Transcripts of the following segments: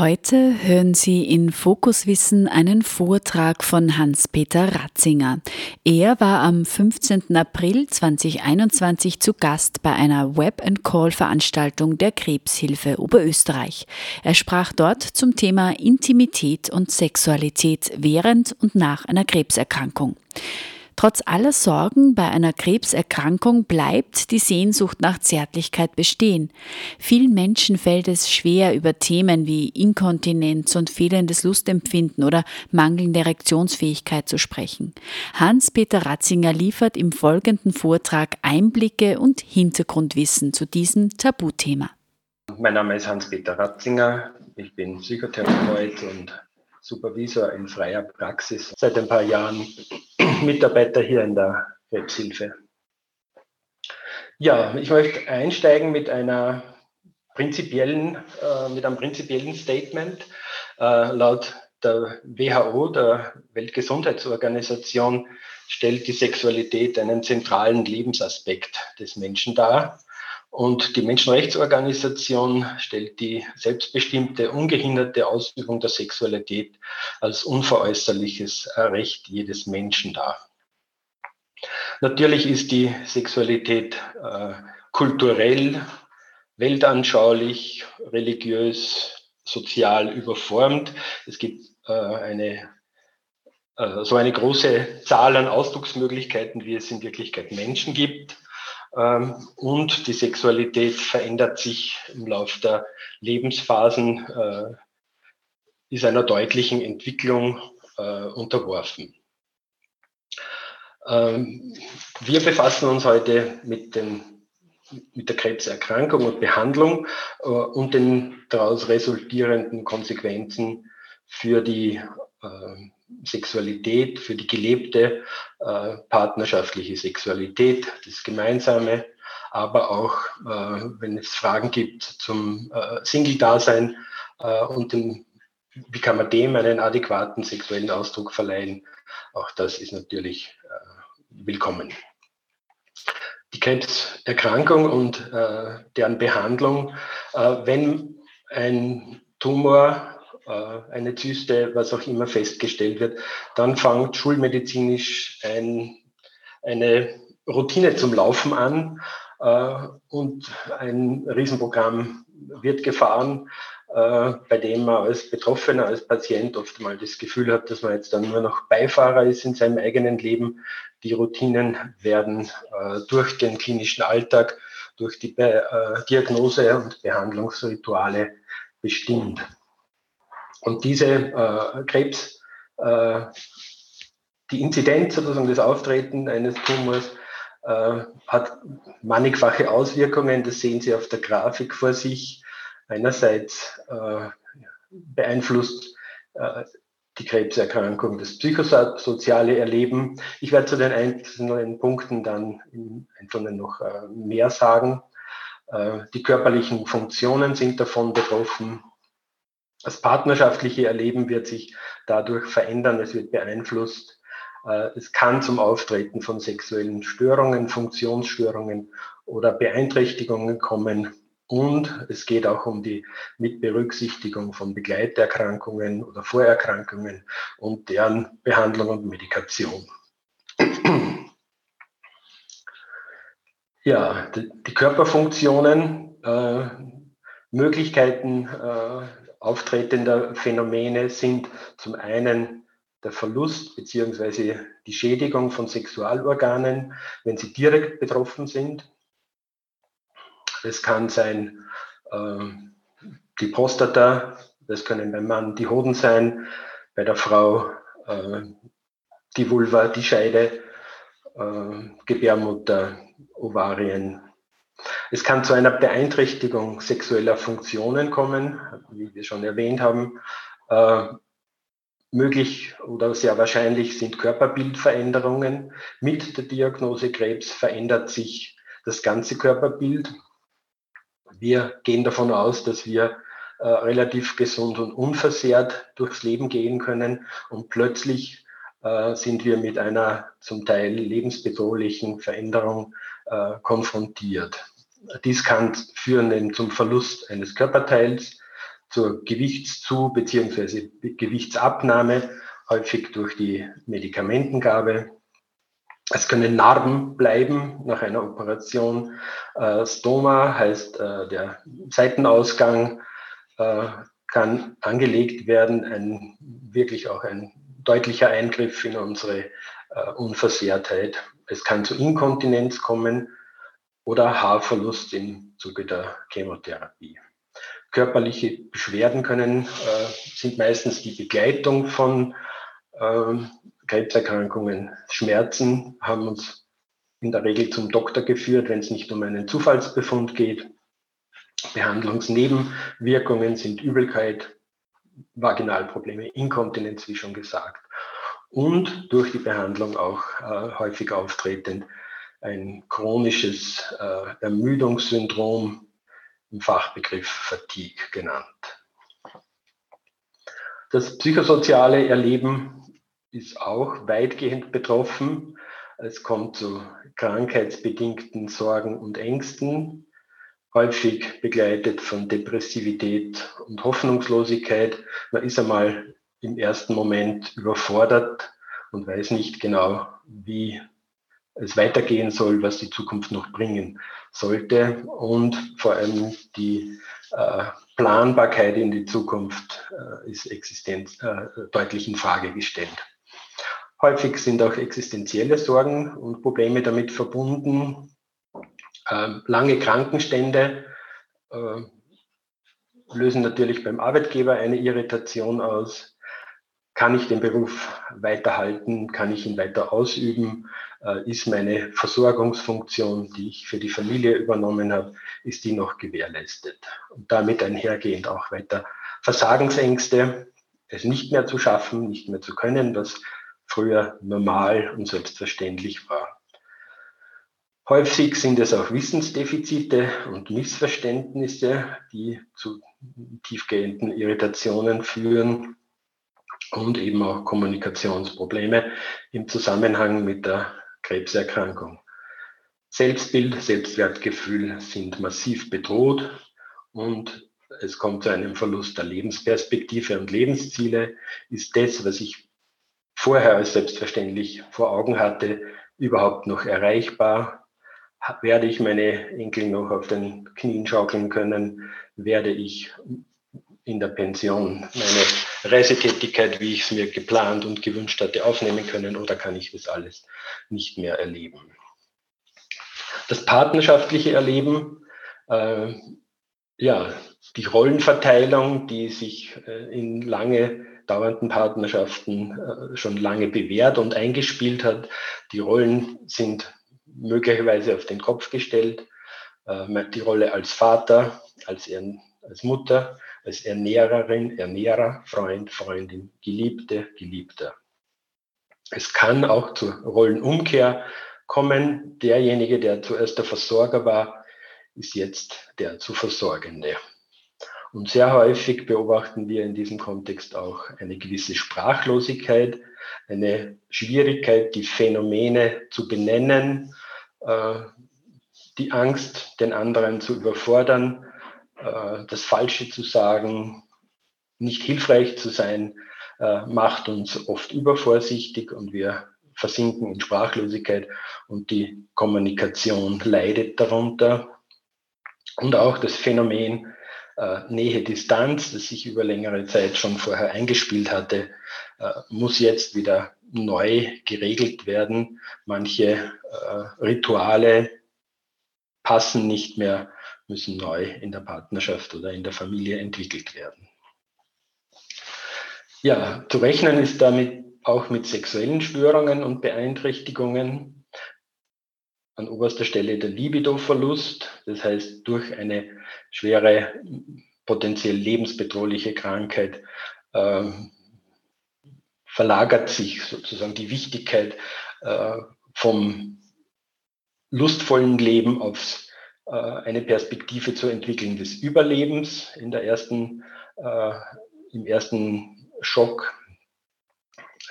Heute hören Sie in Fokuswissen einen Vortrag von Hans-Peter Ratzinger. Er war am 15. April 2021 zu Gast bei einer Web-and-Call-Veranstaltung der Krebshilfe Oberösterreich. Er sprach dort zum Thema Intimität und Sexualität während und nach einer Krebserkrankung. Trotz aller Sorgen bei einer Krebserkrankung bleibt die Sehnsucht nach Zärtlichkeit bestehen. Vielen Menschen fällt es schwer, über Themen wie Inkontinenz und fehlendes Lustempfinden oder mangelnde Erektionsfähigkeit zu sprechen. Hans-Peter Ratzinger liefert im folgenden Vortrag Einblicke und Hintergrundwissen zu diesem Tabuthema. Mein Name ist Hans-Peter Ratzinger. Ich bin Psychotherapeut und Supervisor in freier Praxis, seit ein paar Jahren Mitarbeiter hier in der Krebshilfe. Ja, ich möchte einsteigen mit einer prinzipiellen, äh, mit einem prinzipiellen Statement. Äh, laut der WHO, der Weltgesundheitsorganisation, stellt die Sexualität einen zentralen Lebensaspekt des Menschen dar. Und die Menschenrechtsorganisation stellt die selbstbestimmte, ungehinderte Ausübung der Sexualität als unveräußerliches Recht jedes Menschen dar. Natürlich ist die Sexualität äh, kulturell, weltanschaulich, religiös, sozial überformt. Es gibt äh, eine, äh, so eine große Zahl an Ausdrucksmöglichkeiten, wie es in Wirklichkeit Menschen gibt. Ähm, und die Sexualität verändert sich im Laufe der Lebensphasen, äh, ist einer deutlichen Entwicklung äh, unterworfen. Ähm, wir befassen uns heute mit, dem, mit der Krebserkrankung und Behandlung äh, und den daraus resultierenden Konsequenzen für die Sexualität, für die gelebte äh, partnerschaftliche Sexualität, das Gemeinsame, aber auch, äh, wenn es Fragen gibt zum äh, Single-Dasein äh, und dem, wie kann man dem einen adäquaten sexuellen Ausdruck verleihen, auch das ist natürlich äh, willkommen. Die Krebserkrankung und äh, deren Behandlung, wenn ein Tumor eine Zyste, was auch immer festgestellt wird, dann fängt schulmedizinisch ein, eine Routine zum Laufen an äh, und ein Riesenprogramm wird gefahren, äh, bei dem man als Betroffener, als Patient oft mal das Gefühl hat, dass man jetzt dann nur noch Beifahrer ist in seinem eigenen Leben. Die Routinen werden durch den klinischen Alltag, durch die Diagnose und Behandlungsrituale bestimmt. Und diese äh, Krebs, äh, die Inzidenz sozusagen das Auftreten eines Tumors äh, hat mannigfache Auswirkungen. Das sehen Sie auf der Grafik vor sich. Einerseits äh, beeinflusst äh, die Krebserkrankung das psychosoziale Erleben. Ich werde zu den einzelnen Punkten dann im Einzelnen noch äh, mehr sagen. Äh, die körperlichen Funktionen sind davon betroffen. Das partnerschaftliche Erleben wird sich dadurch verändern, es wird beeinflusst. Äh, es kann zum Auftreten von sexuellen Störungen, Funktionsstörungen oder Beeinträchtigungen kommen. Und es geht auch um die Mitberücksichtigung von Begleiterkrankungen oder Vorerkrankungen und deren Behandlung und Medikation. Ja, die Körperfunktionen, äh, Möglichkeiten äh, auftretender Phänomene sind zum einen der Verlust beziehungsweise die Schädigung von Sexualorganen, wenn sie direkt betroffen sind. Es kann sein äh, die Prostata, das können beim Mann die Hoden sein, bei der Frau äh, die Vulva, die Scheide, äh, Gebärmutter, Ovarien, es kann zu einer Beeinträchtigung sexueller Funktionen kommen, wie wir schon erwähnt haben. Äh, möglich oder sehr wahrscheinlich sind Körperbildveränderungen. Mit der Diagnose Krebs verändert sich das ganze Körperbild. Wir gehen davon aus, dass wir äh, relativ gesund und unversehrt durchs Leben gehen können und plötzlich äh, sind wir mit einer zum Teil lebensbedrohlichen Veränderung äh, konfrontiert. Dies kann führen zum Verlust eines Körperteils, zur Gewichtszu- bzw. Gewichtsabnahme, häufig durch die Medikamentengabe. Es können Narben bleiben nach einer Operation. Äh, Stoma heißt äh, der Seitenausgang äh, kann angelegt werden, ein, wirklich auch ein deutlicher Eingriff in unsere Unversehrtheit. Es kann zu Inkontinenz kommen oder Haarverlust im Zuge der Chemotherapie. Körperliche Beschwerden können, äh, sind meistens die Begleitung von äh, Krebserkrankungen. Schmerzen haben uns in der Regel zum Doktor geführt, wenn es nicht um einen Zufallsbefund geht. Behandlungsnebenwirkungen sind Übelkeit, Vaginalprobleme, Inkontinenz, wie schon gesagt. Und durch die Behandlung auch äh, häufig auftretend ein chronisches äh, Ermüdungssyndrom, im Fachbegriff Fatigue genannt. Das psychosoziale Erleben ist auch weitgehend betroffen. Es kommt zu krankheitsbedingten Sorgen und Ängsten, häufig begleitet von Depressivität und Hoffnungslosigkeit. Man ist einmal im ersten Moment überfordert und weiß nicht genau, wie es weitergehen soll, was die Zukunft noch bringen sollte und vor allem die äh, Planbarkeit in die Zukunft äh, ist existenz, äh, deutlich in Frage gestellt. Häufig sind auch existenzielle Sorgen und Probleme damit verbunden. Ähm, lange Krankenstände äh, lösen natürlich beim Arbeitgeber eine Irritation aus. Kann ich den Beruf weiterhalten? Kann ich ihn weiter ausüben? Äh, ist meine Versorgungsfunktion, die ich für die Familie übernommen habe, ist die noch gewährleistet? Und damit einhergehend auch weiter Versagensängste, es nicht mehr zu schaffen, nicht mehr zu können, was früher normal und selbstverständlich war. Häufig sind es auch Wissensdefizite und Missverständnisse, die zu tiefgehenden Irritationen führen und eben auch Kommunikationsprobleme im Zusammenhang mit der Krebserkrankung. Selbstbild, Selbstwertgefühl sind massiv bedroht und es kommt zu einem Verlust der Lebensperspektive und Lebensziele. Ist das, was ich vorher als selbstverständlich vor Augen hatte, überhaupt noch erreichbar? Werde ich meine Enkel noch auf den Knien schaukeln können? Werde ich in der Pension meine Reisetätigkeit, wie ich es mir geplant und gewünscht hatte, aufnehmen können oder kann ich das alles nicht mehr erleben. Das partnerschaftliche Erleben, äh, ja, die Rollenverteilung, die sich äh, in lange dauernden Partnerschaften äh, schon lange bewährt und eingespielt hat. Die Rollen sind möglicherweise auf den Kopf gestellt. Äh, die Rolle als Vater, als, als Mutter, als Ernährerin, Ernährer, Freund, Freundin, Geliebte, Geliebter. Es kann auch zur Rollenumkehr kommen. Derjenige, der zuerst der Versorger war, ist jetzt der zu Versorgende. Und sehr häufig beobachten wir in diesem Kontext auch eine gewisse Sprachlosigkeit, eine Schwierigkeit, die Phänomene zu benennen, äh, die Angst, den anderen zu überfordern, äh, das Falsche zu sagen, nicht hilfreich zu sein, äh, macht uns oft übervorsichtig und wir versinken in Sprachlosigkeit und die Kommunikation leidet darunter. Und auch das Phänomen äh, Nähe-Distanz, das sich über längere Zeit schon vorher eingespielt hatte, muss jetzt wieder neu geregelt werden. Manche Rituale passen nicht mehr müssen neu in der Partnerschaft oder in der Familie entwickelt werden. Ja, zu rechnen ist damit auch mit sexuellen Störungen und Beeinträchtigungen. An oberster Stelle der Libidoverlust, das heißt durch eine schwere, potenziell lebensbedrohliche Krankheit äh, verlagert sich sozusagen die Wichtigkeit äh, vom lustvollen Leben auf äh, eine Perspektive zu entwickeln des Überlebens in der ersten, äh, im ersten Schock.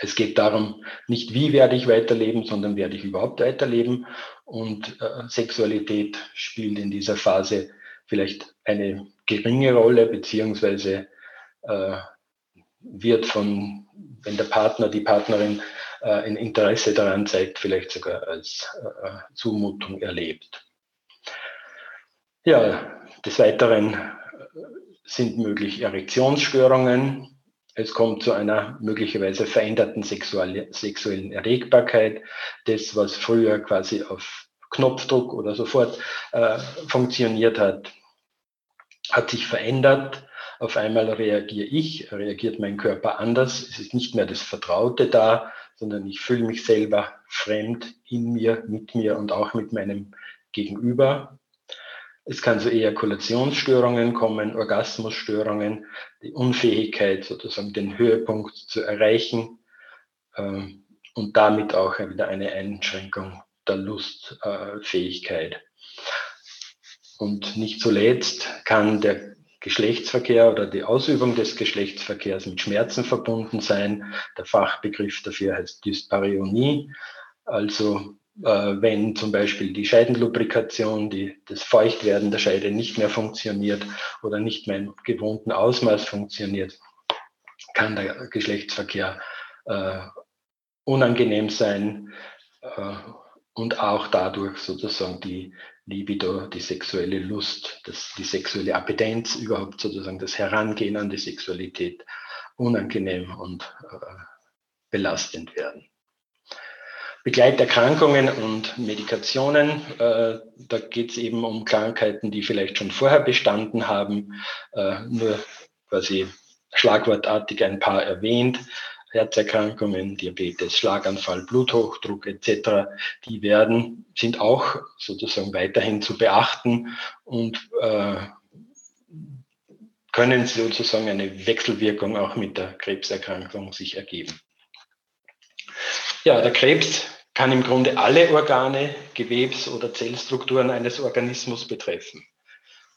Es geht darum, nicht wie werde ich weiterleben, sondern werde ich überhaupt weiterleben. Und äh, Sexualität spielt in dieser Phase vielleicht eine geringe Rolle, beziehungsweise äh, wird von, wenn der Partner, die Partnerin äh, ein Interesse daran zeigt, vielleicht sogar als Zumutung erlebt. Ja, des Weiteren äh, sind möglich Erektionsstörungen. Es kommt zu einer möglicherweise veränderten sexuellen Erregbarkeit. Das, was früher quasi auf Knopfdruck oder sofort äh, funktioniert hat, hat sich verändert. Auf einmal reagiere ich, reagiert mein Körper anders. Es ist nicht mehr das Vertraute da, sondern ich fühle mich selber fremd in mir, mit mir und auch mit meinem Gegenüber. Es kann zu Ejakulationsstörungen kommen, Orgasmusstörungen, die Unfähigkeit, sozusagen den Höhepunkt zu erreichen ähm, und damit auch wieder eine Einschränkung der Lustfähigkeit. Und nicht zuletzt kann der Geschlechtsverkehr oder die Ausübung des Geschlechtsverkehrs mit Schmerzen verbunden sein. Der Fachbegriff dafür heißt Dyspareunie. Also äh, wenn zum Beispiel die Scheidenlubrikation, die, das Feuchtwerden der Scheide nicht mehr funktioniert oder nicht mehr im gewohnten Ausmaß funktioniert, kann der Geschlechtsverkehr äh, unangenehm sein äh, und auch dadurch sozusagen die Libido, die sexuelle Lust, das, die sexuelle Appetenz, überhaupt sozusagen das Herangehen an die Sexualität unangenehm und äh, belastend werden. Begleiterkrankungen und Medikationen. Äh, da geht es eben um Krankheiten, die vielleicht schon vorher bestanden haben, äh, nur quasi schlagwortartig ein paar erwähnt. Herzerkrankungen, Diabetes, Schlaganfall, Bluthochdruck etc., die werden, sind auch sozusagen weiterhin zu beachten und äh, können sozusagen eine Wechselwirkung auch mit der Krebserkrankung sich ergeben. Ja, der Krebs kann im Grunde alle Organe, Gewebs- oder Zellstrukturen eines Organismus betreffen.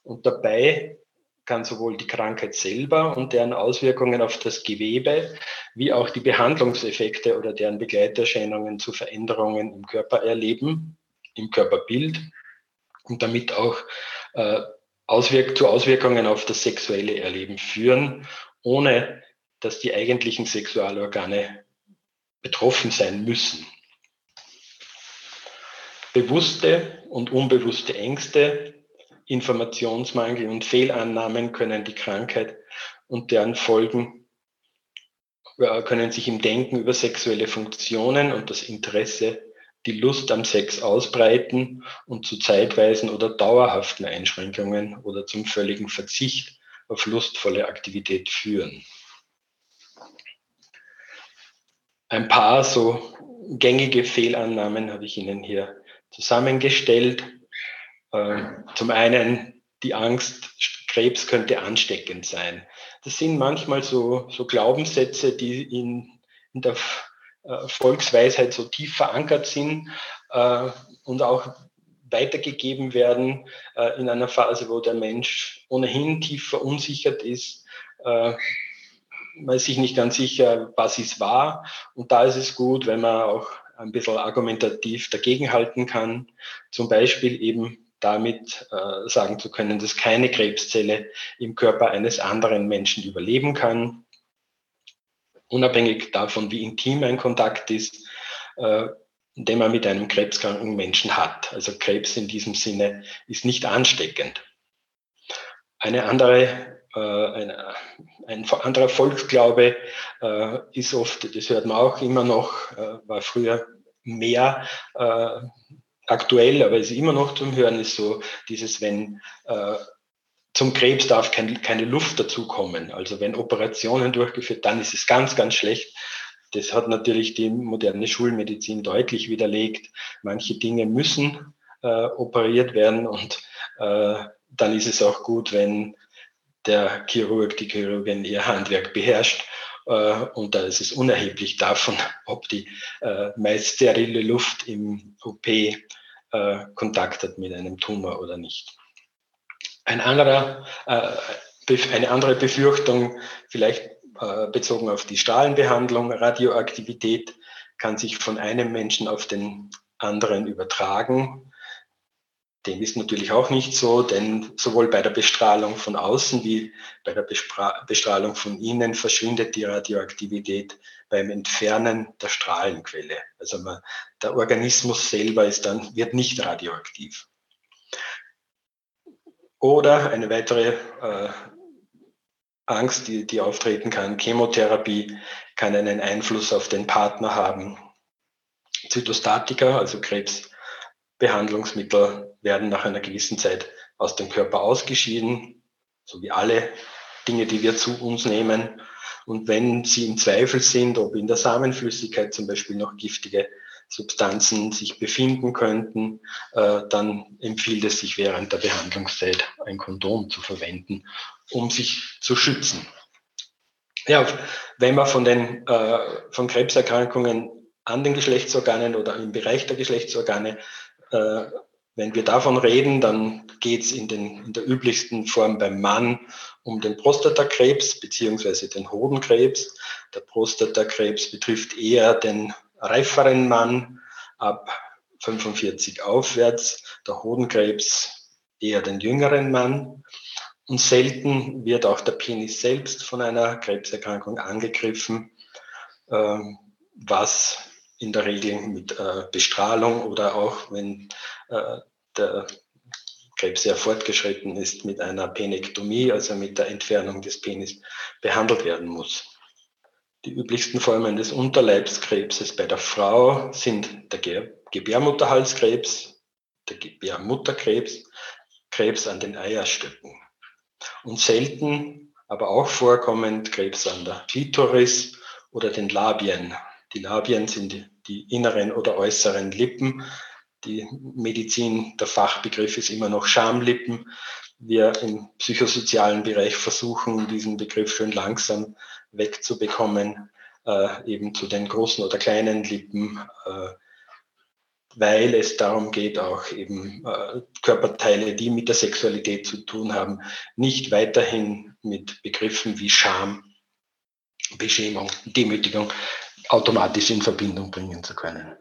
Und dabei kann sowohl die Krankheit selber und deren Auswirkungen auf das Gewebe wie auch die Behandlungseffekte oder deren Begleiterscheinungen zu Veränderungen im Körper erleben, im Körperbild und damit auch äh, Auswirk zu Auswirkungen auf das sexuelle Erleben führen, ohne dass die eigentlichen Sexualorgane betroffen sein müssen. Bewusste und unbewusste Ängste, Informationsmangel und Fehlannahmen können die Krankheit und deren Folgen äh, können sich im Denken über sexuelle Funktionen und das Interesse, die Lust am Sex ausbreiten und zu zeitweisen oder dauerhaften Einschränkungen oder zum völligen Verzicht auf lustvolle Aktivität führen. Ein paar so gängige Fehlannahmen habe ich Ihnen hier zusammengestellt. Äh, zum einen die Angst, Krebs könnte ansteckend sein. Das sind manchmal so, so Glaubenssätze, die in, in der äh, Volksweisheit so tief verankert sind äh, und auch weitergegeben werden in einer Phase, wo der Mensch ohnehin tief verunsichert ist man ist sich nicht ganz sicher, was es war. Und da ist es gut, wenn man auch ein bisschen argumentativ dagegenhalten kann. Zum Beispiel eben damit äh, sagen zu können, dass keine Krebszelle im Körper eines anderen Menschen überleben kann. Unabhängig davon, wie intim ein Kontakt ist, äh, den man mit einem krebskranken Menschen hat. Also Krebs in diesem Sinne ist nicht ansteckend. Eine andere äh, ein, ein, anderer Volksglaube äh, ist oft, das hört man auch immer noch, äh, war früher mehr aktuell, aber ist immer noch zum Hören, ist so dieses, wenn zum Krebs darf kein, keine Luft dazukommen. Also wenn Operationen durchgeführt, dann ist es ganz, ganz schlecht. Das hat natürlich die moderne Schulmedizin deutlich widerlegt. Manche Dinge müssen äh, operiert werden und äh, dann ist es auch gut, wenn der Chirurg, die Chirurgin ihr Handwerk beherrscht Äh, und da ist es unerheblich davon, ob die äh, meist sterile Luft im OP äh, Kontakt hat mit einem Tumor oder nicht. Ein anderer, eine andere Befürchtung, vielleicht bezogen auf die Strahlenbehandlung, Radioaktivität kann sich von einem Menschen auf den anderen übertragen. Dem ist natürlich auch nicht so, denn sowohl bei der Bestrahlung von außen wie bei der Bestrahlung von innen verschwindet die Radioaktivität beim Entfernen der Strahlenquelle. Also man, der Organismus selber ist dann, wird nicht radioaktiv. Oder eine weitere äh, Angst, die, die auftreten kann, Chemotherapie kann einen Einfluss auf den Partner haben. Zytostatika, also Krebs, Behandlungsmittel werden nach einer gewissen Zeit aus dem Körper ausgeschieden, so wie alle Dinge, die wir zu uns nehmen. Und wenn sie im Zweifel sind, ob in der Samenflüssigkeit zum Beispiel noch giftige Substanzen sich befinden könnten, äh, dann empfiehlt es sich während der Behandlungszeit ein Kondom zu verwenden, um sich zu schützen. Ja, wenn man von den äh, von Krebserkrankungen an den Geschlechtsorganen oder im Bereich der Geschlechtsorgane äh, wenn wir davon reden, dann geht es in, in der üblichsten Form beim Mann um den Prostatakrebs beziehungsweise den Hodenkrebs. Der Prostatakrebs betrifft eher den reiferen Mann ab 45 aufwärts, der Hodenkrebs eher den jüngeren Mann. Und selten wird auch der Penis selbst von einer Krebserkrankung angegriffen, ähm, was in der Regel mit äh, Bestrahlung oder auch wenn äh, der Krebs sehr fortgeschritten ist, mit einer Penektomie, also mit der Entfernung des Penis, behandelt werden muss. Die üblichsten Formen des Unterleibskrebses bei der Frau sind der Ge Gebärmutterhalskrebs, der Gebärmutterkrebs, Krebs an den Eierstöcken. Und selten, aber auch vorkommend Krebs an der Klitoris oder den Labien. Die Labien sind die inneren oder äußeren Lippen. Die Medizin, der Fachbegriff ist immer noch Schamlippen. Wir im psychosozialen Bereich versuchen, diesen Begriff schön langsam wegzubekommen, äh, eben zu den großen oder kleinen Lippen, äh, weil es darum geht, auch eben äh, Körperteile, die mit der Sexualität zu tun haben, nicht weiterhin mit Begriffen wie Scham, Beschämung, Demütigung automatisch in Verbindung bringen zu können.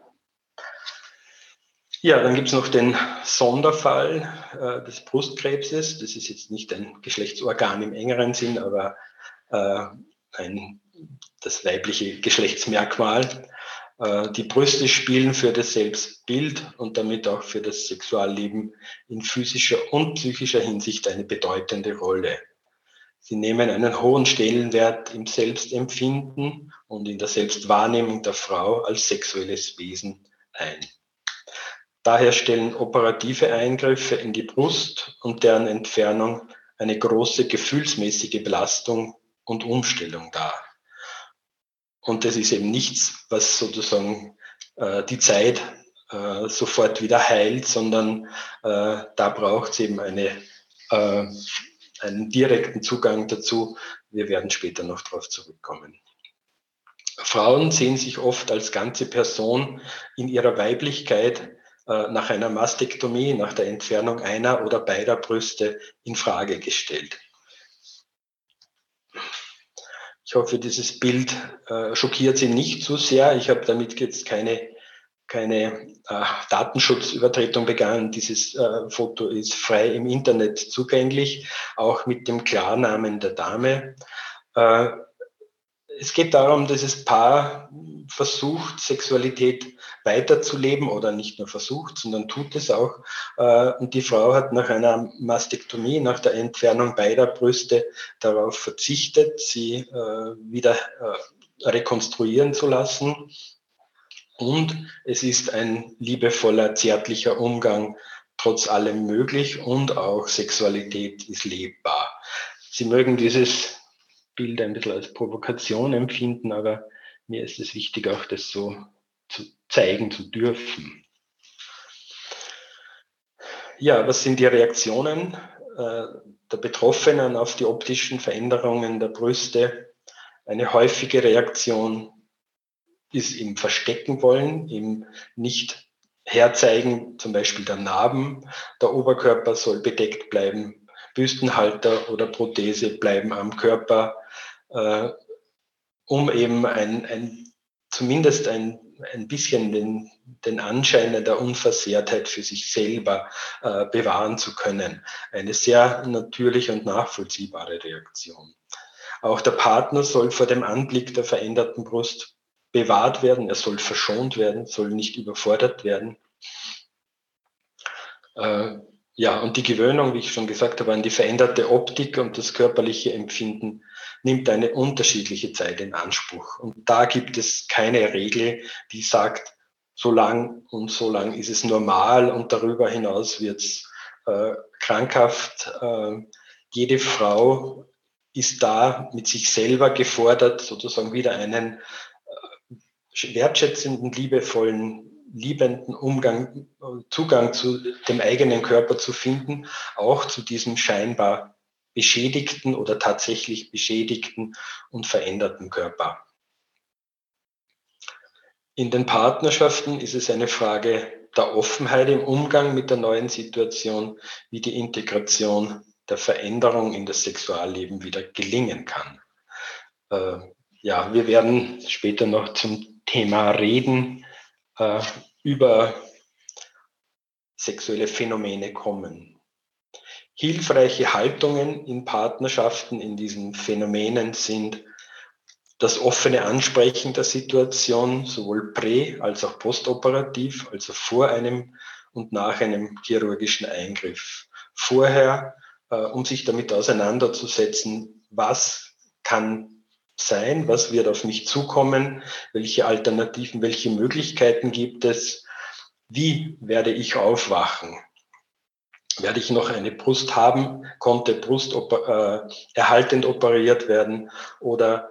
Ja, dann gibt es noch den Sonderfall äh, des Brustkrebses. Das ist jetzt nicht ein Geschlechtsorgan im engeren Sinn, aber äh, ein, das weibliche Geschlechtsmerkmal. Äh, die Brüste spielen für das Selbstbild und damit auch für das Sexualleben in physischer und psychischer Hinsicht eine bedeutende Rolle. Sie nehmen einen hohen Stellenwert im Selbstempfinden und in der Selbstwahrnehmung der Frau als sexuelles Wesen ein. Daher stellen operative Eingriffe in die Brust und deren Entfernung eine große gefühlsmäßige Belastung und Umstellung dar. Und das ist eben nichts, was sozusagen äh, die Zeit äh, sofort wieder heilt, sondern äh, da braucht es eben eine äh, einen direkten Zugang dazu. Wir werden später noch darauf zurückkommen. Frauen sehen sich oft als ganze Person in ihrer Weiblichkeit äh, nach einer Mastektomie, nach der Entfernung einer oder beider Brüste in Frage gestellt. Ich hoffe, dieses Bild äh, schockiert Sie nicht zu so sehr. Ich habe damit jetzt keine keine äh, Datenschutzübertretung begangen. Dieses äh, Foto ist frei im Internet zugänglich, auch mit dem Klarnamen der Dame. Äh, es geht darum, dass das Paar versucht, Sexualität weiterzuleben oder nicht nur versucht, sondern tut es auch. Äh, und die Frau hat nach einer Mastektomie, nach der Entfernung beider Brüste darauf verzichtet, sie äh, wieder äh, rekonstruieren zu lassen und es ist ein liebevoller, zärtlicher Umgang trotz allem möglich und auch Sexualität ist lebbar. Sie mögen dieses Bild ein bisschen als Provokation empfinden, aber mir ist es wichtig, auch das so zu zeigen zu dürfen. Ja, was sind die Reaktionen äh, der Betroffenen auf die optischen Veränderungen der Brüste? Eine häufige Reaktion ist im Verstecken wollen, im nicht herzeigen, zum Beispiel der Narben. Der Oberkörper soll bedeckt bleiben. Büstenhalter oder Prothese bleiben am Körper, äh, um eben ein, ein zumindest ein, ein bisschen den, den Anschein der Unversehrtheit für sich selber äh, bewahren zu können. Eine sehr natürliche und nachvollziehbare Reaktion. Auch der Partner soll vor dem Anblick der veränderten Brust bewahrt werden, er soll verschont werden, soll nicht überfordert werden. Äh, ja, und die Gewöhnung, wie ich schon gesagt habe, an die veränderte Optik und das körperliche Empfinden nimmt eine unterschiedliche Zeit in Anspruch. Und da gibt es keine Regel, die sagt, so lang und so lang ist es normal und darüber hinaus wird es äh, krankhaft. Äh, jede Frau ist da mit sich selber gefordert, sozusagen wieder einen wertschätzenden, liebevollen, liebenden Umgang, Zugang zu dem eigenen Körper zu finden, auch zu diesem scheinbar beschädigten oder tatsächlich beschädigten und veränderten Körper. In den Partnerschaften ist es eine Frage der Offenheit im Umgang mit der neuen Situation, wie die Integration der Veränderung in das Sexualleben wieder gelingen kann. Äh, ja, wir werden später noch zum Thema reden, äh, über sexuelle Phänomene kommen hilfreiche Haltungen in Partnerschaften in diesen Phänomenen sind das offene Ansprechen der Situation, sowohl prä- als auch postoperativ, also vor einem und nach einem chirurgischen Eingriff. Vorher, äh, um sich damit auseinanderzusetzen, was kann sein, was wird auf mich zukommen, welche Alternativen, welche Möglichkeiten gibt es, wie werde ich aufwachen, werde ich noch eine Brust haben, konnte Brust äh, erhaltend operiert werden oder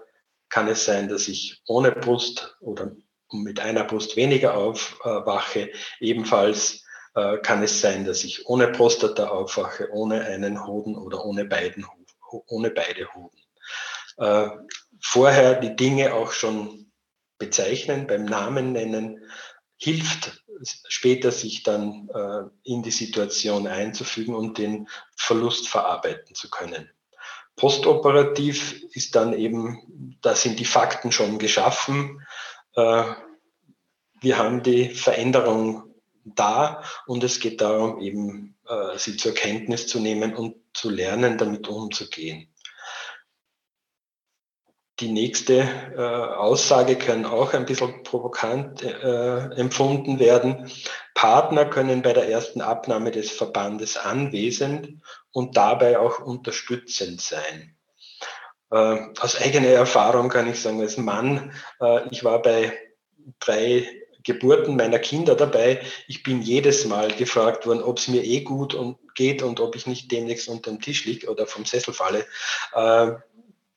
kann es sein, dass ich ohne Brust oder mit einer Brust weniger aufwache. Ebenfalls äh, kann es sein, dass ich ohne Prostata aufwache, ohne einen Hoden oder ohne, beiden, ohne beide Hoden. Vorher die Dinge auch schon bezeichnen, beim Namen nennen, hilft später sich dann äh, in die Situation einzufügen und den Verlust verarbeiten zu können. Postoperativ ist dann eben, da sind die Fakten schon geschaffen. Äh, wir haben die Veränderung da und es geht darum, eben äh, sie zur Kenntnis zu nehmen und zu lernen, damit umzugehen. Die nächste äh, Aussage kann auch ein bisschen provokant äh, empfunden werden. Partner können bei der ersten Abnahme des Verbandes anwesend und dabei auch unterstützend sein. Äh, aus eigener Erfahrung kann ich sagen, als Mann, äh, ich war bei drei Geburten meiner Kinder dabei. Ich bin jedes Mal gefragt worden, ob es mir eh gut und geht und ob ich nicht demnächst unter dem Tisch liege oder vom Sessel falle.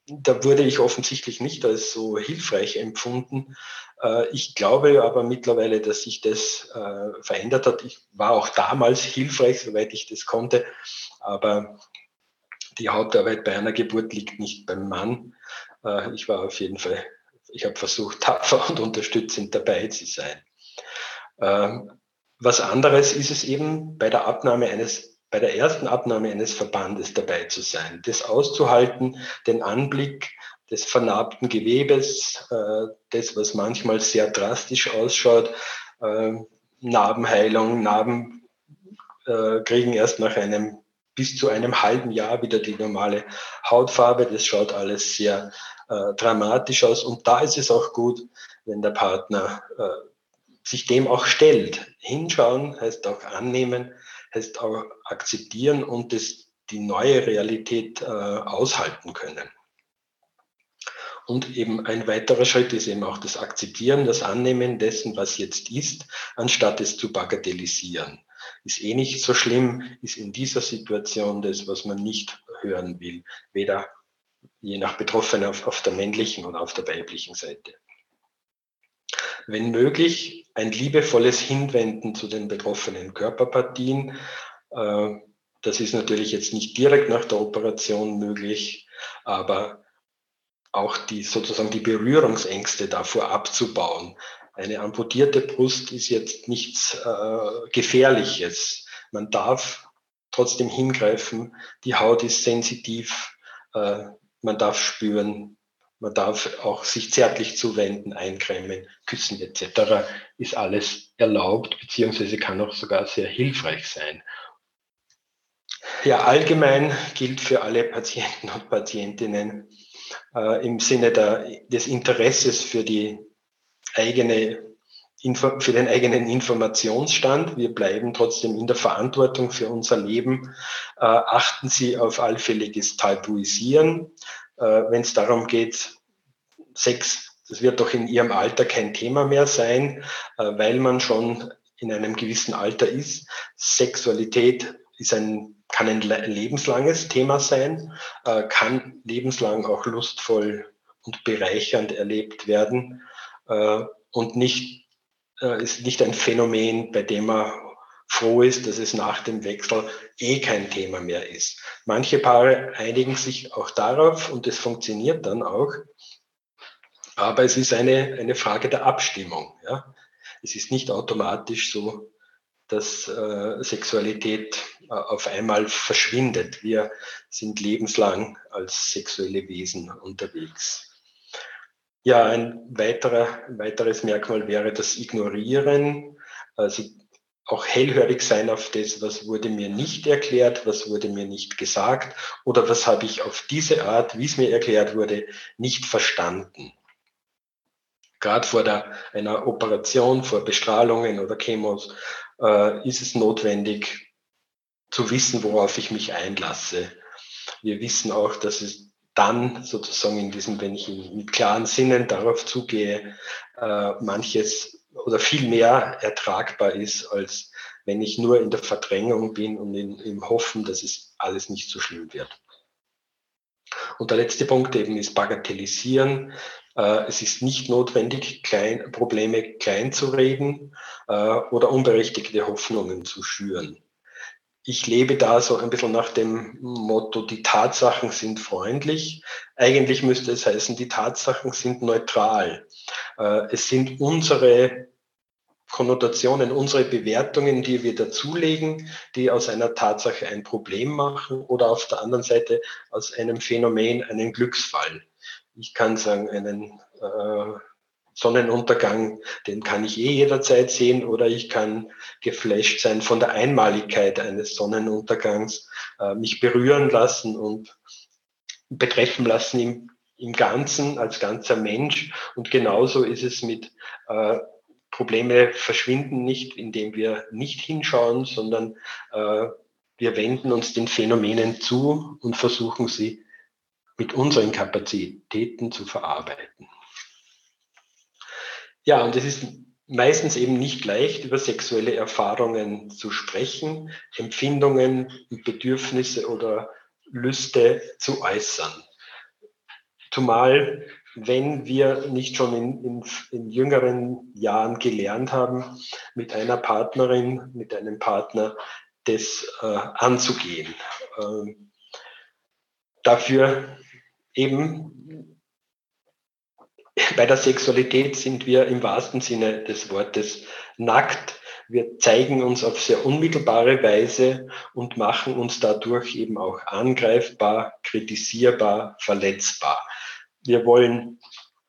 Da wurde ich offensichtlich nicht als so hilfreich empfunden. Äh, ich glaube aber mittlerweile, dass sich das äh, verändert hat. Ich war auch damals hilfreich, soweit ich das konnte. Aber die Hauptarbeit bei einer Geburt liegt nicht beim Mann. Äh, ich war auf jeden Fall, ich habe versucht, tapfer und unterstützend dabei zu sein. Ähm, was anderes ist es eben bei der Abnahme eines bei der ersten Abnahme eines Verbandes dabei zu sein, das auszuhalten, den Anblick des vernarbten Gewebes, äh, das, was manchmal sehr drastisch ausschaut, äh, Narbenheilung, Narben äh, kriegen erst nach einem bis zu einem halben Jahr wieder die normale Hautfarbe. Das schaut alles sehr äh, dramatisch aus. Und da ist es auch gut, wenn der Partner äh, sich dem auch stellt. Hinschauen heißt auch annehmen, heißt auch akzeptieren und das, die neue Realität äh, aushalten können. Und eben ein weiterer Schritt ist eben auch das Akzeptieren, das Annehmen dessen, was jetzt ist, anstatt es zu bagatellisieren. Ist eh nicht so schlimm, ist in dieser Situation das, was man nicht hören will, weder je nach Betroffenen auf, auf der männlichen oder auf der weiblichen Seite. Wenn möglich, ein liebevolles Hinwenden zu den betroffenen Körperpartien. Äh, das ist natürlich jetzt nicht direkt nach der Operation möglich, aber auch die sozusagen die Berührungsängste davor abzubauen. Eine amputierte Brust ist jetzt nichts äh, Gefährliches. Man darf trotzdem hingreifen. Die Haut ist sensitiv. Äh, man darf spüren. Man darf auch sich zärtlich zuwenden, eincremen, küssen etc. ist alles erlaubt, beziehungsweise kann auch sogar sehr hilfreich sein. Ja, allgemein gilt für alle Patienten und Patientinnen äh, im Sinne der, des Interesses für die eigene für den eigenen Informationsstand. Wir bleiben trotzdem in der Verantwortung für unser Leben. Äh, achten Sie auf allfälliges Tabuisieren. Äh, Wenn es darum geht, Sex, das wird doch in Ihrem Alter kein Thema mehr sein, äh, weil man schon in einem gewissen Alter ist. Sexualität ist ein, kann ein lebenslanges Thema sein, äh, kann lebenslang auch lustvoll und bereichernd erlebt werden und nicht, ist nicht ein Phänomen, bei dem man froh ist, dass es nach dem Wechsel eh kein Thema mehr ist. Manche Paare einigen sich auch darauf und es funktioniert dann auch. Aber es ist eine, eine Frage der Abstimmung. Ja? Es ist nicht automatisch so, dass äh, Sexualität äh, auf einmal verschwindet. Wir sind lebenslang als sexuelle Wesen unterwegs. Ja, ein, weiterer, weiteres Merkmal wäre das Ignorieren, also auch hellhörig sein auf das, was wurde mir nicht erklärt, was wurde mir nicht gesagt oder was habe ich auf diese Art, wie es mir erklärt wurde, nicht verstanden. Gerade vor der, einer Operation, vor Bestrahlungen oder Chemos äh, ist es notwendig zu wissen, worauf ich mich einlasse. Wir wissen auch, dass es dann sozusagen in diesem, wenn ich mit klaren Sinnen darauf zugehe, äh, manches oder viel mehr ertragbar ist, als wenn ich nur in der Verdrängung bin und in, im Hoffen, dass es alles nicht so schlimm wird. Und der letzte Punkt eben ist Bagatellisieren. Äh, es ist nicht notwendig, Probleme klein zu reden äh, oder unberechtigte Hoffnungen zu schüren. Ich lebe da so ein bisschen nach dem Motto, die Tatsachen sind freundlich. Eigentlich müsste es heißen, die Tatsachen sind neutral. Äh, es sind unsere Konnotationen, unsere Bewertungen, die wir dazulegen, die aus einer Tatsache ein Problem machen oder auf der anderen Seite aus einem Phänomen einen Glücksfall ich kann sagen, einen äh, Sonnenuntergang, den kann ich eh jederzeit sehen oder ich kann geflasht sein von der Einmaligkeit eines Sonnenuntergangs, äh, mich berühren lassen und betreffen lassen im, im Ganzen als ganzer Mensch. Und genauso ist es mit äh, Probleme verschwinden nicht, indem wir nicht hinschauen, sondern äh, wir wenden uns den Phänomenen zu und versuchen sie mit unseren Kapazitäten zu verarbeiten. Ja, und es ist meistens eben nicht leicht, über sexuelle Erfahrungen zu sprechen, Empfindungen, Bedürfnisse oder Lüste zu äußern. Zumal, wenn wir nicht schon in, in, in jüngeren Jahren gelernt haben, mit einer Partnerin, mit einem Partner das äh, anzugehen. Ähm, dafür eben bei der Sexualität sind wir im wahrsten Sinne des Wortes nackt. Wir zeigen uns auf sehr unmittelbare Weise und machen uns dadurch eben auch angreifbar, kritisierbar, verletzbar. Wir wollen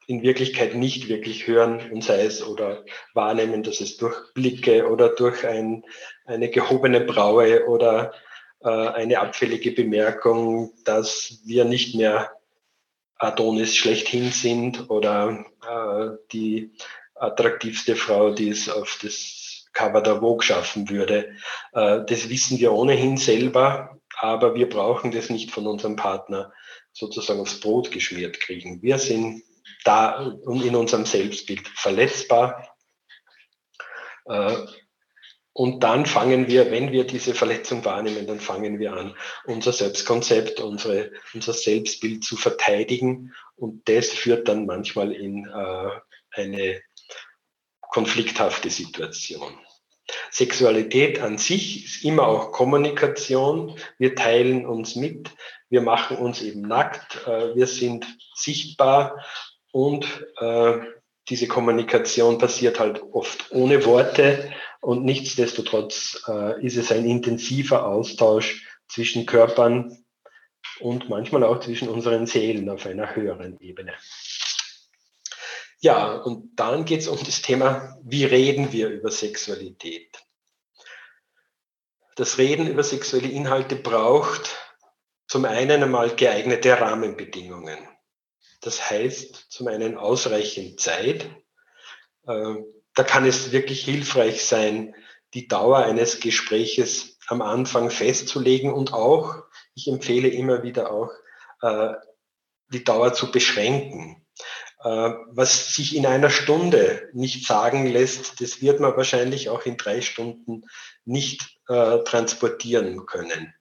in Wirklichkeit nicht wirklich hören und sei es oder wahrnehmen, dass es durch Blicke oder durch ein, eine gehobene Braue oder äh, eine abfällige Bemerkung, dass wir nicht mehr Adonis schlechthin sind oder äh, die attraktivste Frau, die es auf das Cover der Vogue schaffen würde. Äh, das wissen wir ohnehin selber, aber wir brauchen das nicht von unserem Partner sozusagen aufs Brot geschmiert kriegen. Wir sind da und in unserem Selbstbild verletzbar. Äh, und dann fangen wir, wenn wir diese Verletzung wahrnehmen, dann fangen wir an, unser Selbstkonzept, unsere, unser Selbstbild zu verteidigen. Und das führt dann manchmal in äh, eine konflikthafte Situation. Sexualität an sich ist immer auch Kommunikation. Wir teilen uns mit, wir machen uns eben nackt, äh, wir sind sichtbar und äh, diese Kommunikation passiert halt oft ohne Worte und nichtsdestotrotz äh, ist es ein intensiver Austausch zwischen Körpern und manchmal auch zwischen unseren Seelen auf einer höheren Ebene. Ja, und dann geht es um das Thema, wie reden wir über Sexualität? Das Reden über sexuelle Inhalte braucht zum einen einmal geeignete Rahmenbedingungen. Das heißt zum einen ausreichend Zeit. Äh, da kann es wirklich hilfreich sein, die Dauer eines Gespräches am Anfang festzulegen und auch, ich empfehle immer wieder auch, äh, die Dauer zu beschränken. Äh, was sich in einer Stunde nicht sagen lässt, das wird man wahrscheinlich auch in drei Stunden nicht transportieren können.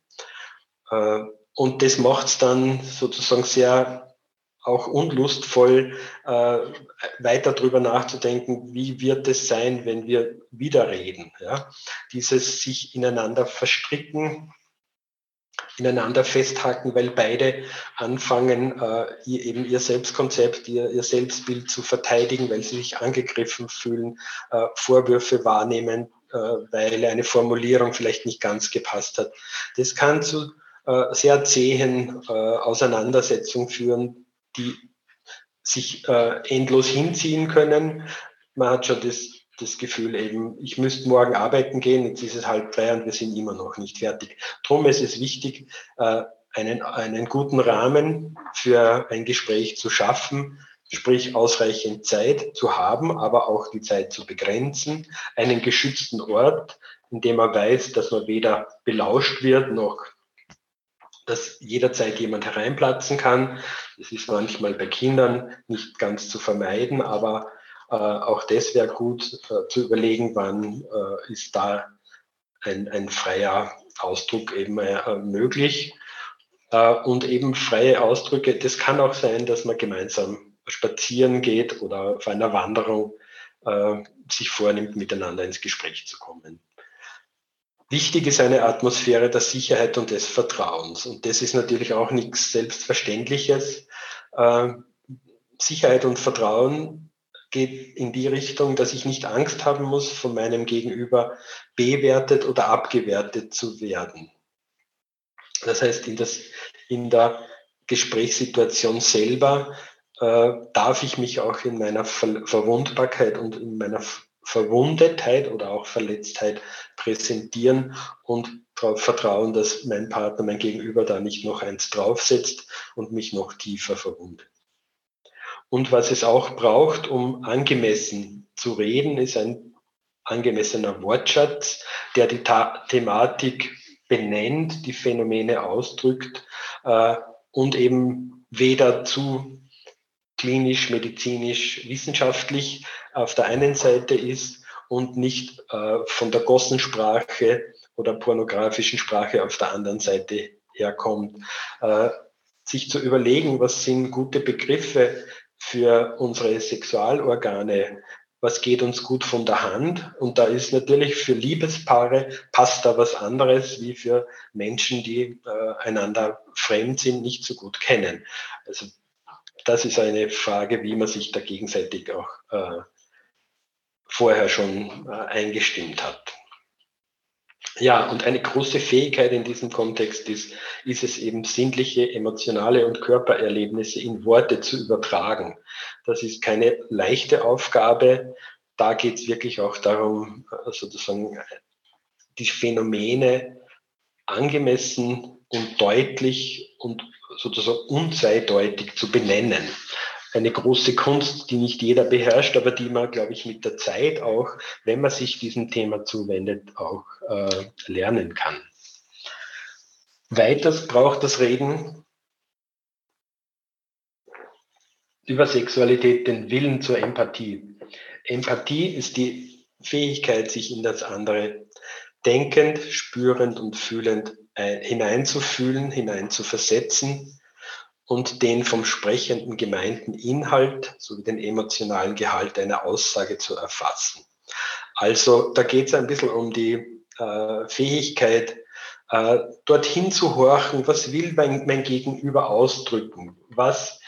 Und das macht es dann sozusagen sehr auch unlustvoll, äh, weiter darüber nachzudenken, wie wird es sein, wenn wir wieder reden. Ja? Dieses sich ineinander verstricken, ineinander festhaken, weil beide anfangen, äh, ihr, eben ihr Selbstkonzept, ihr, ihr Selbstbild zu verteidigen, weil sie sich angegriffen fühlen, äh, Vorwürfe wahrnehmen, äh, weil eine Formulierung vielleicht nicht ganz gepasst hat. Das kann zu äh, sehr zähen äh, Auseinandersetzungen führen, die sich äh, endlos hinziehen können. Man hat schon das, das Gefühl eben, ich müsste morgen arbeiten gehen, jetzt ist es halb drei und wir sind immer noch nicht fertig. Darum ist es wichtig, äh, einen, einen guten Rahmen für ein Gespräch zu schaffen, sprich ausreichend Zeit zu haben, aber auch die Zeit zu begrenzen, einen geschützten Ort, in dem man weiß, dass man weder belauscht wird noch dass jederzeit jemand hereinplatzen kann. Das ist manchmal bei Kindern nicht ganz zu vermeiden, aber äh, auch das wäre gut äh, zu überlegen, wann äh, ist da ein, ein freier Ausdruck eben äh, möglich. Äh, und eben freie Ausdrücke, das kann auch sein, dass man gemeinsam spazieren geht oder auf einer Wanderung äh, sich vornimmt, miteinander ins Gespräch zu kommen. Wichtig ist eine Atmosphäre der Sicherheit und des Vertrauens. Und das ist natürlich auch nichts Selbstverständliches. Äh, Sicherheit und Vertrauen geht in die Richtung, dass ich nicht Angst haben muss, von meinem Gegenüber bewertet oder abgewertet zu werden. Das heißt, in, das, in der Gesprächssituation selber äh, darf ich mich auch in meiner Ver Verwundbarkeit und in meiner Verwundetheit oder auch Verletztheit präsentieren und darauf vertrauen, dass mein Partner, mein Gegenüber da nicht noch eins draufsetzt und mich noch tiefer verwundet. Und was es auch braucht, um angemessen zu reden, ist ein angemessener Wortschatz, der die Ta Thematik benennt, die Phänomene ausdrückt äh, und eben weder zu klinisch, medizinisch, wissenschaftlich auf der einen Seite ist und nicht äh, von der Gossensprache oder pornografischen Sprache auf der anderen Seite herkommt. Äh, sich zu überlegen, was sind gute Begriffe für unsere Sexualorgane, was geht uns gut von der Hand. Und da ist natürlich für Liebespaare passt da was anderes wie für Menschen, die äh, einander fremd sind, nicht so gut kennen. Also das ist eine Frage, wie man sich da gegenseitig auch äh, vorher schon äh, eingestimmt hat. Ja, und eine große Fähigkeit in diesem Kontext ist, ist es eben sinnliche, emotionale und Körpererlebnisse in Worte zu übertragen. Das ist keine leichte Aufgabe. Da geht es wirklich auch darum, äh, sozusagen die Phänomene angemessen und deutlich und sozusagen unzweideutig zu benennen. Eine große Kunst, die nicht jeder beherrscht, aber die man, glaube ich, mit der Zeit auch, wenn man sich diesem Thema zuwendet, auch äh, lernen kann. Weiters braucht das Reden über Sexualität den Willen zur Empathie. Empathie ist die Fähigkeit, sich in das andere denkend, spürend und fühlend hineinzufühlen, hineinzuversetzen und den vom Sprechenden gemeinten Inhalt sowie den emotionalen Gehalt einer Aussage zu erfassen. Also da geht es ein bisschen um die äh, Fähigkeit, äh, dorthin zu horchen, was will mein, mein Gegenüber ausdrücken, was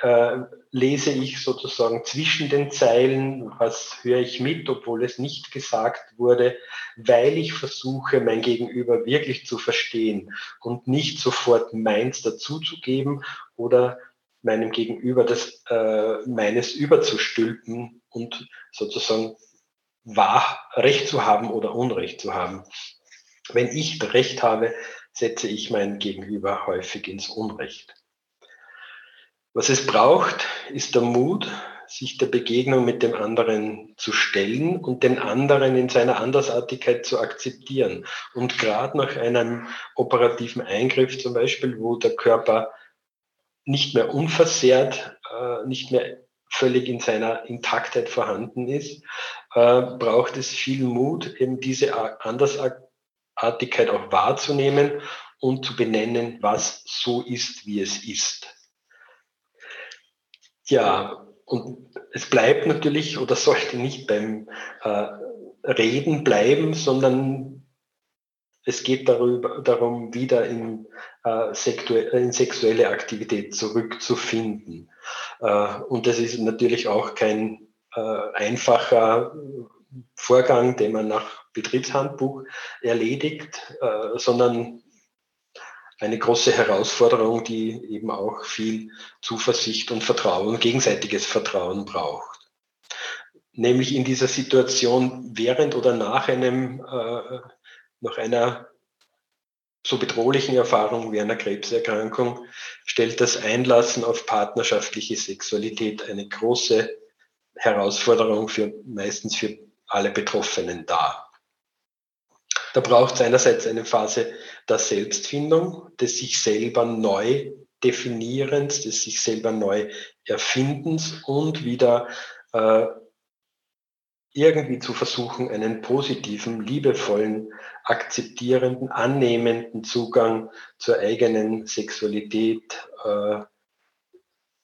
äh, lese ich sozusagen zwischen den Zeilen, was höre ich mit, obwohl es nicht gesagt wurde, weil ich versuche, mein Gegenüber wirklich zu verstehen und nicht sofort meins dazuzugeben oder meinem Gegenüber das äh, meines überzustülpen und sozusagen wahr Recht zu haben oder Unrecht zu haben. Wenn ich Recht habe, setze ich mein Gegenüber häufig ins Unrecht. Was es braucht, ist der Mut, sich der Begegnung mit dem anderen zu stellen und den anderen in seiner Andersartigkeit zu akzeptieren. Und gerade nach einem operativen Eingriff zum Beispiel, wo der Körper nicht mehr unversehrt, äh, nicht mehr völlig in seiner Intaktheit vorhanden ist, äh, braucht es viel Mut, eben diese Andersartigkeit auch wahrzunehmen und zu benennen, was so ist, wie es ist. Ja, und es bleibt natürlich oder sollte nicht beim äh, Reden bleiben, sondern es geht darüber, darum, wieder in, äh, in sexuelle Aktivität zurückzufinden. Äh, und das ist natürlich auch kein äh, einfacher Vorgang, den man nach Betriebshandbuch erledigt, äh, sondern eine große Herausforderung, die eben auch viel Zuversicht und Vertrauen, gegenseitiges Vertrauen braucht. Nämlich in dieser Situation während oder nach einem, äh, nach einer so bedrohlichen Erfahrung wie einer Krebserkrankung stellt das Einlassen auf partnerschaftliche Sexualität eine große Herausforderung für meistens für alle Betroffenen dar. Da braucht es einerseits eine Phase der Selbstfindung, des sich selber neu definierens, des sich selber neu erfindens und wieder äh, irgendwie zu versuchen, einen positiven, liebevollen, akzeptierenden, annehmenden Zugang zur eigenen Sexualität äh,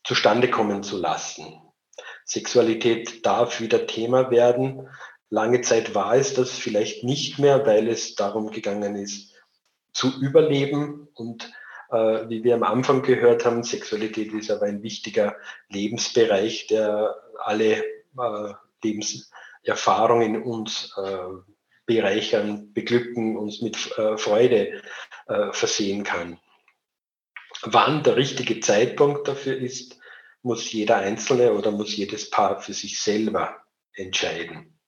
zustande kommen zu lassen. Sexualität darf wieder Thema werden, Lange Zeit war es das vielleicht nicht mehr, weil es darum gegangen ist, zu überleben. Und äh, wie wir am Anfang gehört haben, Sexualität ist aber ein wichtiger Lebensbereich, der alle äh, Lebenserfahrungen uns äh, bereichern, beglücken, uns mit äh, Freude äh, versehen kann. Wann der richtige Zeitpunkt dafür ist, muss jeder Einzelne oder muss jedes Paar für sich selber entscheiden.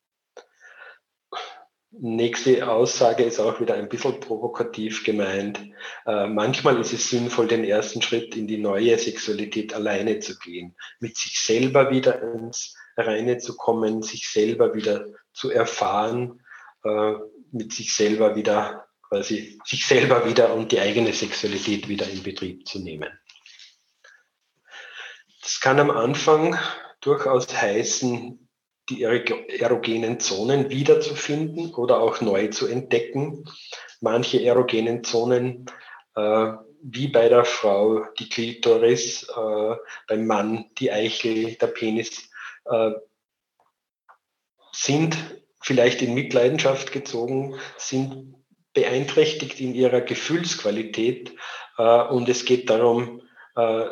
Nächste Aussage ist auch wieder ein bisschen provokativ gemeint. Äh, manchmal ist es sinnvoll, den ersten Schritt in die neue Sexualität alleine zu gehen, mit sich selber wieder ins Reine zu kommen, sich selber wieder zu erfahren, äh, mit sich selber wieder quasi sich selber wieder und die eigene Sexualität wieder in Betrieb zu nehmen. Das kann am Anfang durchaus heißen, die erogenen Zonen wiederzufinden oder auch neu zu entdecken. Manche erogenen Zonen, äh, wie bei der Frau die Klitoris, äh, beim Mann die Eichel, der Penis, äh, sind vielleicht in Mitleidenschaft gezogen, sind beeinträchtigt in ihrer Gefühlsqualität äh, und es geht darum, äh,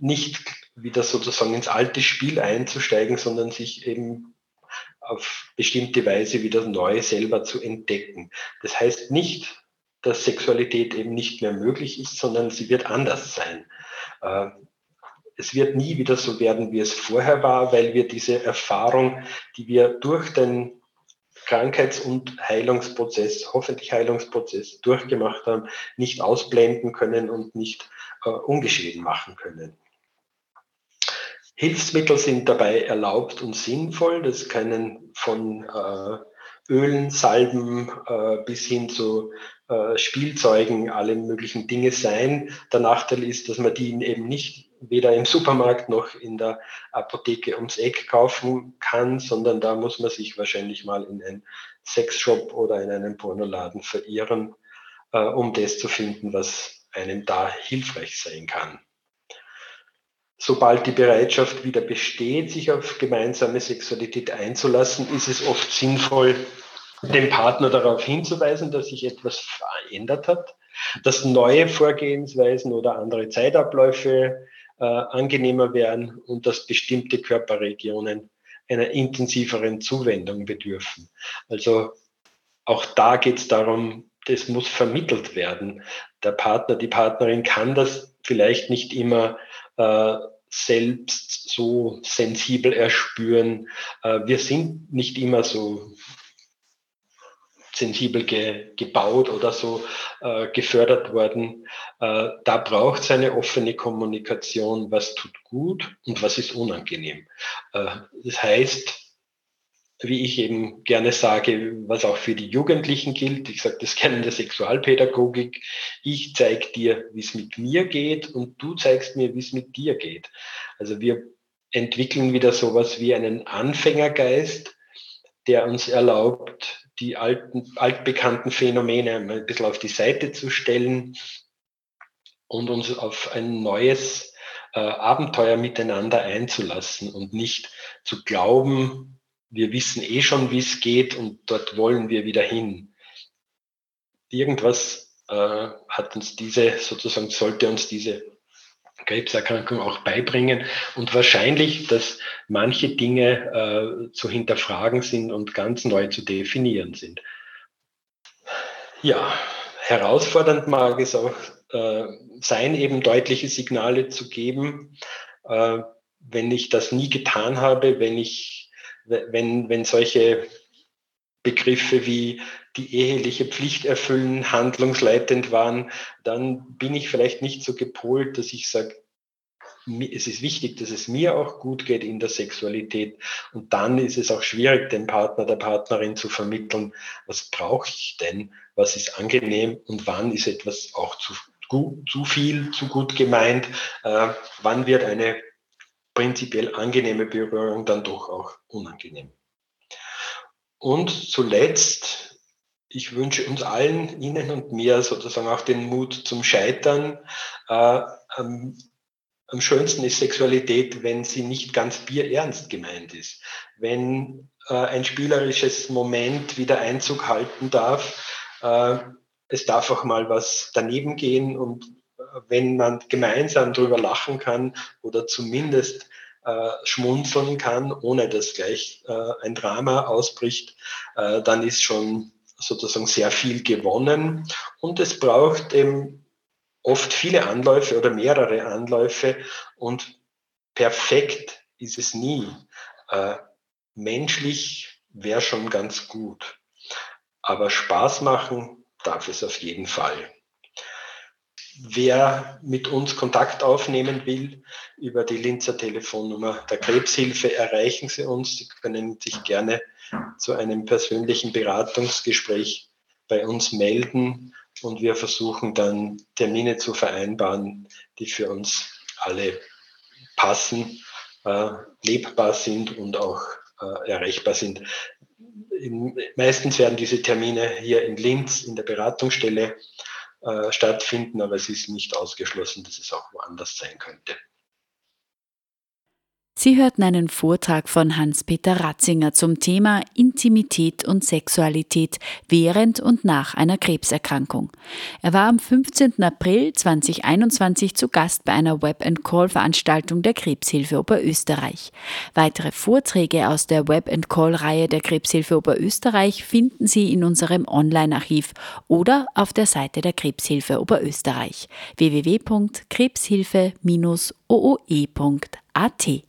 nicht wieder sozusagen ins alte Spiel einzusteigen, sondern sich eben auf bestimmte Weise wieder neu selber zu entdecken. Das heißt nicht, dass Sexualität eben nicht mehr möglich ist, sondern sie wird anders sein. Äh, es wird nie wieder so werden, wie es vorher war, weil wir diese Erfahrung, die wir durch den Krankheits- und Heilungsprozess, hoffentlich Heilungsprozess durchgemacht haben, nicht ausblenden können und nicht äh, ungeschehen machen können. Hilfsmittel sind dabei erlaubt und sinnvoll. Das können von äh, Ölen, Salben äh, bis hin zu äh, Spielzeugen, alle möglichen Dinge sein. Der Nachteil ist, dass man die eben nicht weder im Supermarkt noch in der Apotheke ums Eck kaufen kann, sondern da muss man sich wahrscheinlich mal in einen Sexshop oder in einen Pornoladen verirren, äh, um das zu finden, was einem da hilfreich sein kann. Sobald die Bereitschaft wieder besteht, sich auf gemeinsame Sexualität einzulassen, ist es oft sinnvoll, den Partner darauf hinzuweisen, dass sich etwas verändert hat, dass neue Vorgehensweisen oder andere Zeitabläufe äh, angenehmer werden und dass bestimmte Körperregionen einer intensiveren Zuwendung bedürfen. Also auch da geht es darum, das muss vermittelt werden. Der Partner, die Partnerin kann das vielleicht nicht immer äh, selbst so sensibel erspüren. Äh, wir sind nicht immer so sensibel ge, gebaut oder so äh, gefördert worden. Äh, da braucht es eine offene Kommunikation, was tut gut und was ist unangenehm. Äh, das heißt, wie ich eben gerne sage, was auch für die Jugendlichen gilt, ich sage das gerne in der Sexualpädagogik, ich zeige dir, wie es mit mir geht und du zeigst mir, wie es mit dir geht. Also wir entwickeln wieder sowas wie einen Anfängergeist, der uns erlaubt, die alten, altbekannten Phänomene ein bisschen auf die Seite zu stellen und uns auf ein neues äh, Abenteuer miteinander einzulassen und nicht zu glauben, wir wissen eh schon, wie es geht und dort wollen wir wieder hin. Irgendwas äh, hat uns diese, sozusagen sollte uns diese Krebserkrankung auch beibringen und wahrscheinlich, dass manche Dinge äh, zu hinterfragen sind und ganz neu zu definieren sind. Ja, herausfordernd mag es auch äh, sein, eben deutliche Signale zu geben, äh, wenn ich das nie getan habe, wenn ich, wenn, wenn solche Begriffe wie die eheliche Pflicht erfüllen, handlungsleitend waren, dann bin ich vielleicht nicht so gepolt, dass ich sage, es ist wichtig, dass es mir auch gut geht in der Sexualität. Und dann ist es auch schwierig, dem Partner, der Partnerin zu vermitteln, was brauche ich denn, was ist angenehm? Und wann ist etwas auch zu, zu viel, zu gut gemeint, äh, wann wird eine prinzipiell angenehme Berührung dann doch auch unangenehm. Und zuletzt, ich wünsche uns allen, Ihnen und mir sozusagen auch den Mut zum Scheitern. Äh, am, am schönsten ist Sexualität, wenn sie nicht ganz bierernst gemeint ist. Wenn äh, ein spielerisches Moment wieder Einzug halten darf. Äh, es darf auch mal was daneben gehen und wenn man gemeinsam drüber lachen kann oder zumindest äh, schmunzeln kann, ohne dass gleich äh, ein Drama ausbricht, äh, dann ist schon sozusagen sehr viel gewonnen. Und es braucht eben oft viele Anläufe oder mehrere Anläufe und perfekt ist es nie. Äh, menschlich wäre schon ganz gut. Aber Spaß machen darf es auf jeden Fall. Wer mit uns Kontakt aufnehmen will, über die Linzer Telefonnummer der Krebshilfe erreichen Sie uns. Sie können sich gerne zu einem persönlichen Beratungsgespräch bei uns melden und wir versuchen dann Termine zu vereinbaren, die für uns alle passen, äh, lebbar sind und auch äh, erreichbar sind. In, meistens werden diese Termine hier in Linz in der Beratungsstelle äh, stattfinden, aber es ist nicht ausgeschlossen, dass es auch woanders sein könnte. Sie hörten einen Vortrag von Hans-Peter Ratzinger zum Thema Intimität und Sexualität während und nach einer Krebserkrankung. Er war am 15. April 2021 zu Gast bei einer Web-and-Call-Veranstaltung der Krebshilfe Oberösterreich. Weitere Vorträge aus der Web-and-Call-Reihe der Krebshilfe Oberösterreich finden Sie in unserem Online-Archiv oder auf der Seite der Krebshilfe Oberösterreich www.krebshilfe-ooe.at.